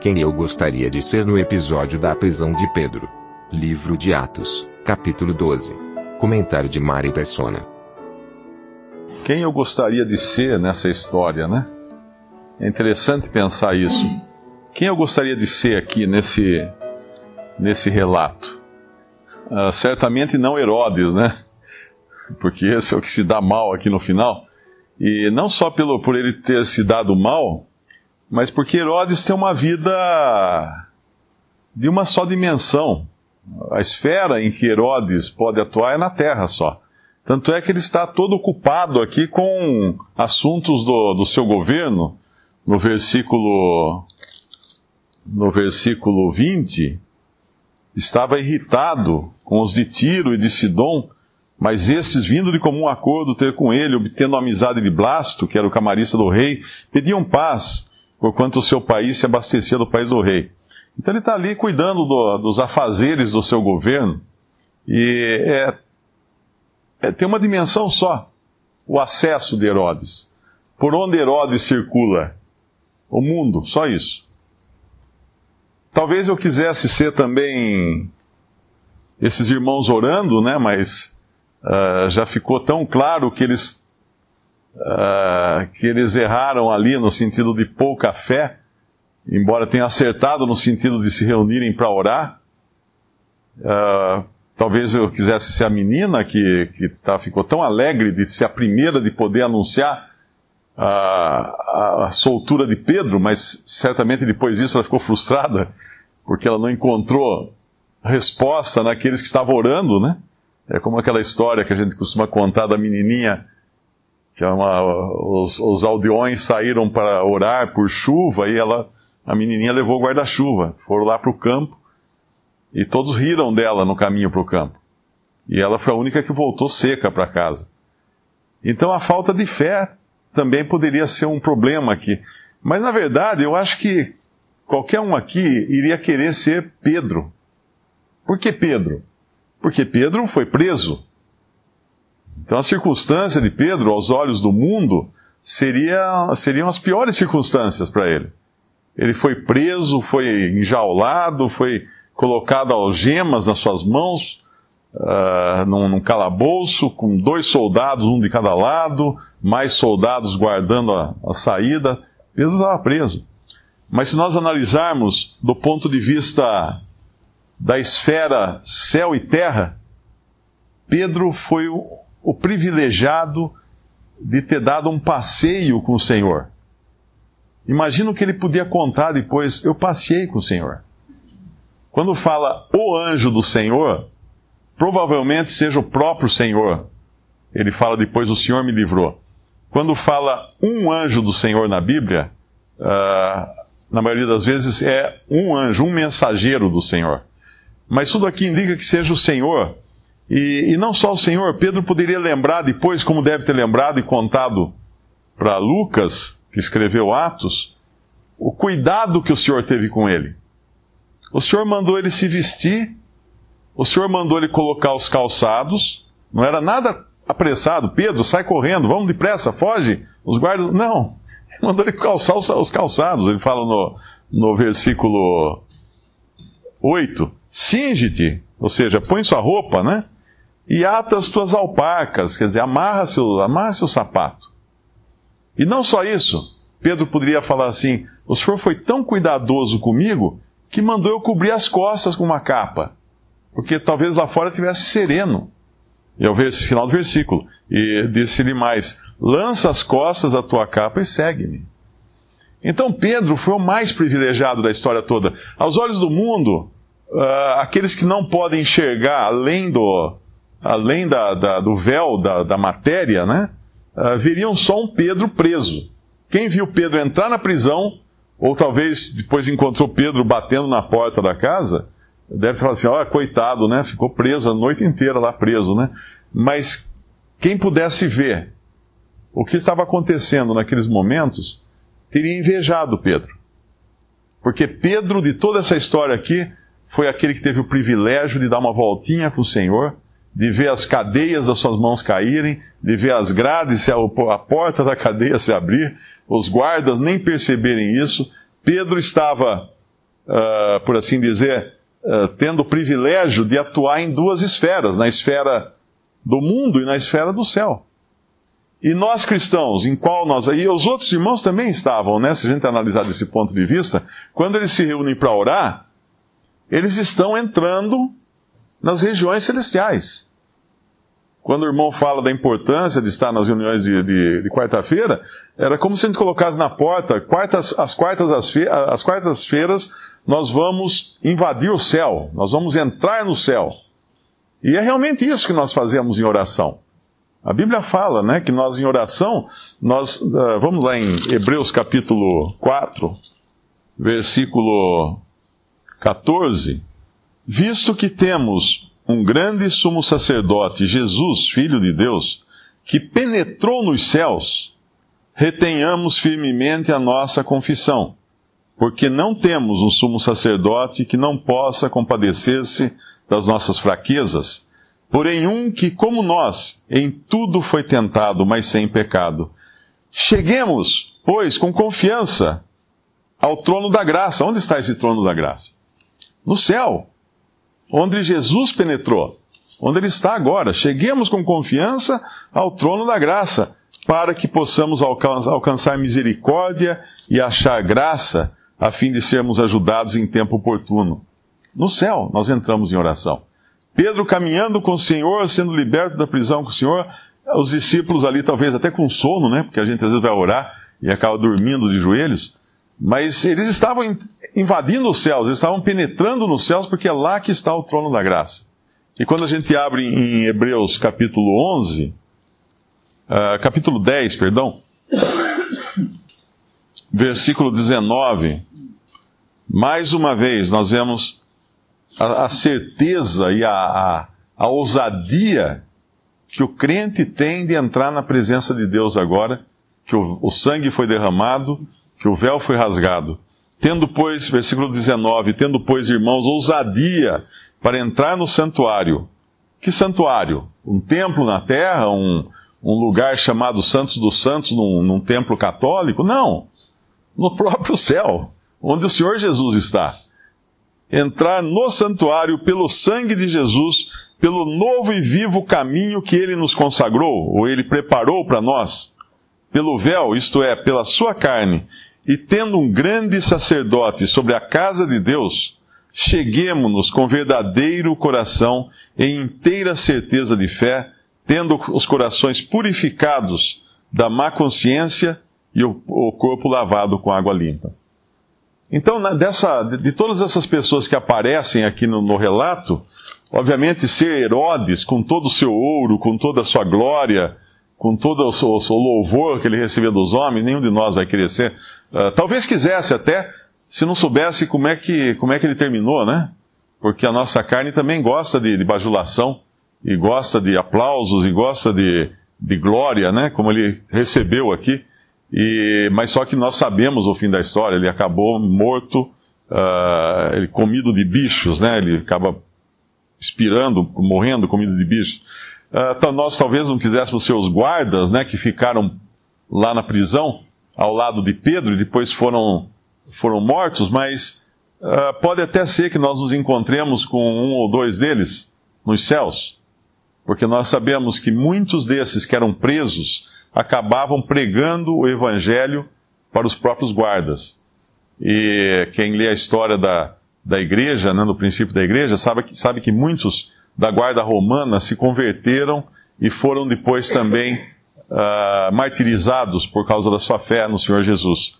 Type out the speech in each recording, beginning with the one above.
Quem eu gostaria de ser no episódio da prisão de Pedro. Livro de Atos, capítulo 12. Comentário de Mari Persona. Quem eu gostaria de ser nessa história, né? É interessante pensar isso. Quem eu gostaria de ser aqui nesse, nesse relato? Ah, certamente não Herodes, né? Porque esse é o que se dá mal aqui no final. E não só pelo, por ele ter se dado mal, mas porque Herodes tem uma vida de uma só dimensão. A esfera em que Herodes pode atuar é na terra só. Tanto é que ele está todo ocupado aqui com assuntos do, do seu governo. No versículo, no versículo 20, estava irritado com os de Tiro e de Sidom, mas esses, vindo de comum acordo ter com ele, obtendo a amizade de Blasto, que era o camarista do rei, pediam paz, porquanto o seu país se abastecia do país do rei. Então ele está ali cuidando do, dos afazeres do seu governo, e é, é, tem uma dimensão só, o acesso de Herodes. Por onde Herodes circula? O mundo, só isso. Talvez eu quisesse ser também esses irmãos orando, né? Mas uh, já ficou tão claro que eles uh, que eles erraram ali no sentido de pouca fé, embora tenham acertado no sentido de se reunirem para orar. Uh, talvez eu quisesse ser a menina que, que tá, ficou tão alegre de ser a primeira de poder anunciar a, a, soltura de Pedro, mas certamente depois disso ela ficou frustrada, porque ela não encontrou resposta naqueles que estavam orando, né? É como aquela história que a gente costuma contar da menininha, uma, os, os aldeões saíram para orar por chuva e ela, a menininha levou o guarda-chuva, foram lá para o campo e todos riram dela no caminho para o campo. E ela foi a única que voltou seca para casa. Então a falta de fé também poderia ser um problema aqui. Mas na verdade, eu acho que qualquer um aqui iria querer ser Pedro. Por que Pedro? Porque Pedro foi preso. Então a circunstância de Pedro, aos olhos do mundo, seria, seriam as piores circunstâncias para ele. Ele foi preso, foi enjaulado, foi colocado algemas nas suas mãos, uh, num, num calabouço, com dois soldados, um de cada lado, mais soldados guardando a, a saída. Pedro estava preso. Mas se nós analisarmos do ponto de vista da esfera céu e terra, Pedro foi o, o privilegiado de ter dado um passeio com o Senhor. Imagina o que ele podia contar depois. Eu passei com o Senhor. Quando fala o anjo do Senhor, provavelmente seja o próprio Senhor. Ele fala depois: O Senhor me livrou. Quando fala um anjo do Senhor na Bíblia, uh, na maioria das vezes é um anjo, um mensageiro do Senhor. Mas tudo aqui indica que seja o Senhor. E, e não só o Senhor, Pedro poderia lembrar depois, como deve ter lembrado e contado para Lucas, que escreveu Atos, o cuidado que o Senhor teve com ele. O Senhor mandou ele se vestir, o Senhor mandou ele colocar os calçados, não era nada apressado. Pedro, sai correndo, vamos depressa, foge. Os guardas, não. Mandou ele calçar os calçados. Ele fala no, no versículo 8: Cinge-te, ou seja, põe sua roupa, né? E ata as tuas alpacas, quer dizer, amarra seu, amarra seu sapato. E não só isso, Pedro poderia falar assim: o senhor foi tão cuidadoso comigo que mandou eu cobrir as costas com uma capa, porque talvez lá fora tivesse sereno. E é o final do versículo. E disse-lhe mais: lança as costas a tua capa e segue-me. Então Pedro foi o mais privilegiado da história toda. Aos olhos do mundo, uh, aqueles que não podem enxergar além do, além da, da, do véu da, da matéria, né, uh, veriam só um Pedro preso. quem viu Pedro entrar na prisão, ou talvez depois encontrou Pedro batendo na porta da casa, deve falar assim: olha, coitado, né? Ficou preso a noite inteira lá preso, né? Mas quem pudesse ver o que estava acontecendo naqueles momentos, teria invejado Pedro. Porque Pedro, de toda essa história aqui, foi aquele que teve o privilégio de dar uma voltinha com o Senhor, de ver as cadeias das suas mãos caírem, de ver as grades, a porta da cadeia se abrir, os guardas nem perceberem isso. Pedro estava, uh, por assim dizer, uh, tendo o privilégio de atuar em duas esferas, na esfera do mundo e na esfera do céu. E nós cristãos, em qual nós. E os outros irmãos também estavam, né? Se a gente analisar desse ponto de vista, quando eles se reúnem para orar, eles estão entrando nas regiões celestiais. Quando o irmão fala da importância de estar nas reuniões de, de, de quarta-feira, era como se a gente colocasse na porta, quartas, as quartas-feiras, as quartas nós vamos invadir o céu, nós vamos entrar no céu. E é realmente isso que nós fazemos em oração. A Bíblia fala, né, que nós em oração, nós, uh, vamos lá em Hebreus capítulo 4, versículo 14, visto que temos um grande sumo sacerdote, Jesus, Filho de Deus, que penetrou nos céus, retenhamos firmemente a nossa confissão, porque não temos um sumo sacerdote que não possa compadecer-se das nossas fraquezas, porém um que, como nós, em tudo foi tentado, mas sem pecado. Cheguemos, pois, com confiança ao trono da graça. Onde está esse trono da graça? No céu, onde Jesus penetrou, onde ele está agora. Cheguemos com confiança ao trono da graça, para que possamos alcançar misericórdia e achar graça, a fim de sermos ajudados em tempo oportuno. No céu, nós entramos em oração. Pedro caminhando com o Senhor, sendo liberto da prisão com o Senhor, os discípulos ali, talvez até com sono, né? Porque a gente às vezes vai orar e acaba dormindo de joelhos. Mas eles estavam invadindo os céus, eles estavam penetrando nos céus, porque é lá que está o trono da graça. E quando a gente abre em Hebreus capítulo 11, uh, ah, capítulo 10, perdão, versículo 19, mais uma vez nós vemos a, a certeza e a, a, a ousadia que o crente tem de entrar na presença de Deus agora, que o, o, sangue foi derramado, que o véu foi rasgado. Tendo, pois, versículo 19, tendo, pois, irmãos, ousadia para entrar no santuário. Que santuário? Um templo na terra? Um, um lugar chamado Santos dos Santos num, num templo católico? Não. No próprio céu, onde o Senhor Jesus está entrar no santuário pelo sangue de Jesus, pelo novo e vivo caminho que ele nos consagrou, ou ele preparou para nós, pelo véu, isto é, pela sua carne, e tendo um grande sacerdote sobre a casa de Deus, cheguemos-nos com verdadeiro coração e inteira certeza de fé, tendo os corações purificados da má consciência e o, o corpo lavado com água limpa. Então, dessa, de todas essas pessoas que aparecem aqui no, no, relato, obviamente ser Herodes, com todo o seu ouro, com toda a sua glória, com todo o, o, o louvor que ele recebia dos homens, nenhum de nós vai querer ser. Uh, talvez quisesse até, se não soubesse como é, que, como é que ele terminou, né? Porque a nossa carne também gosta de, de bajulação, e gosta de aplausos, e gosta de, de glória, né? Como ele recebeu aqui. E, mas só que nós sabemos o fim da história, ele acabou morto, uh, ele comido de bichos, né? Ele acaba expirando, morrendo comido de bichos. Uh, nós talvez não quiséssemos ser os guardas, né? Que ficaram lá na prisão, ao lado de Pedro, e depois foram, foram mortos, mas uh, pode até ser que nós nos encontremos com um ou dois deles nos céus, porque nós sabemos que muitos desses que eram presos, acabavam pregando o evangelho para os próprios guardas. E quem lê a história da, da igreja, né, no princípio da igreja, sabe que, sabe que muitos da guarda romana se converteram e foram depois também uh, martirizados por causa da sua fé no Senhor Jesus.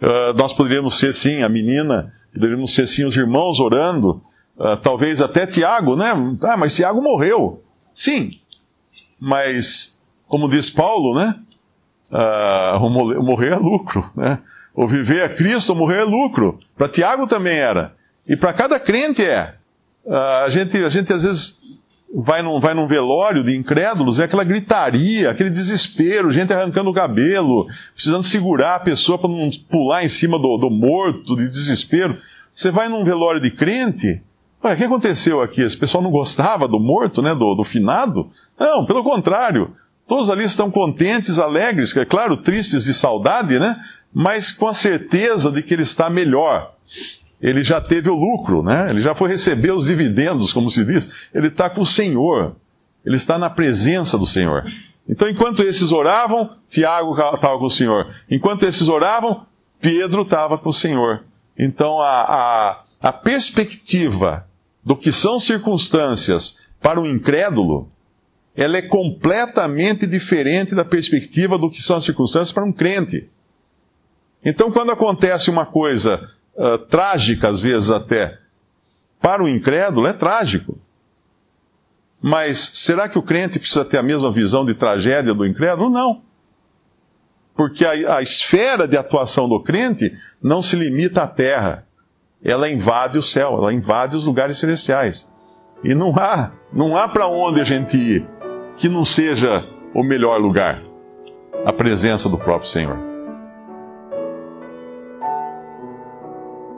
Uh, nós poderíamos ser sim a menina, poderíamos ser sim os irmãos orando, uh, talvez até Tiago, né? Ah, mas Tiago morreu. Sim, mas como diz Paulo, né? morrer é lucro, né? Ou viver a Cristo ou morrer é lucro. Para Tiago também era. E para cada crente é. Uh, a, gente, a gente às vezes vai num, vai num velório de incrédulos, é aquela gritaria, aquele desespero, gente arrancando o cabelo, precisando segurar a pessoa para não pular em cima do, do morto, de desespero. Você vai num velório de crente, o que aconteceu aqui? Esse pessoal não gostava do morto, né? Do, do finado? Não, pelo contrário. Todos ali estão contentes, alegres, é claro, tristes de saudade, né? Mas com a certeza de que ele está melhor. Ele já teve o lucro, né? Ele já foi receber os dividendos, como se diz. Ele está com o Senhor. Ele está na presença do Senhor. Então, enquanto esses oravam, Tiago estava com o Senhor. Enquanto esses oravam, Pedro estava com o Senhor. Então, a, a, a perspectiva do que são circunstâncias para o incrédulo, ela é completamente diferente da perspectiva do que são as circunstâncias para um crente. Então, quando acontece uma coisa uh, trágica, às vezes até, para o incrédulo, é trágico. Mas será que o crente precisa ter a mesma visão de tragédia do incrédulo? Não. Porque a, a esfera de atuação do crente não se limita à terra ela invade o céu, ela invade os lugares celestiais. E não há, não há para onde a gente ir que não seja o melhor lugar a presença do próprio Senhor.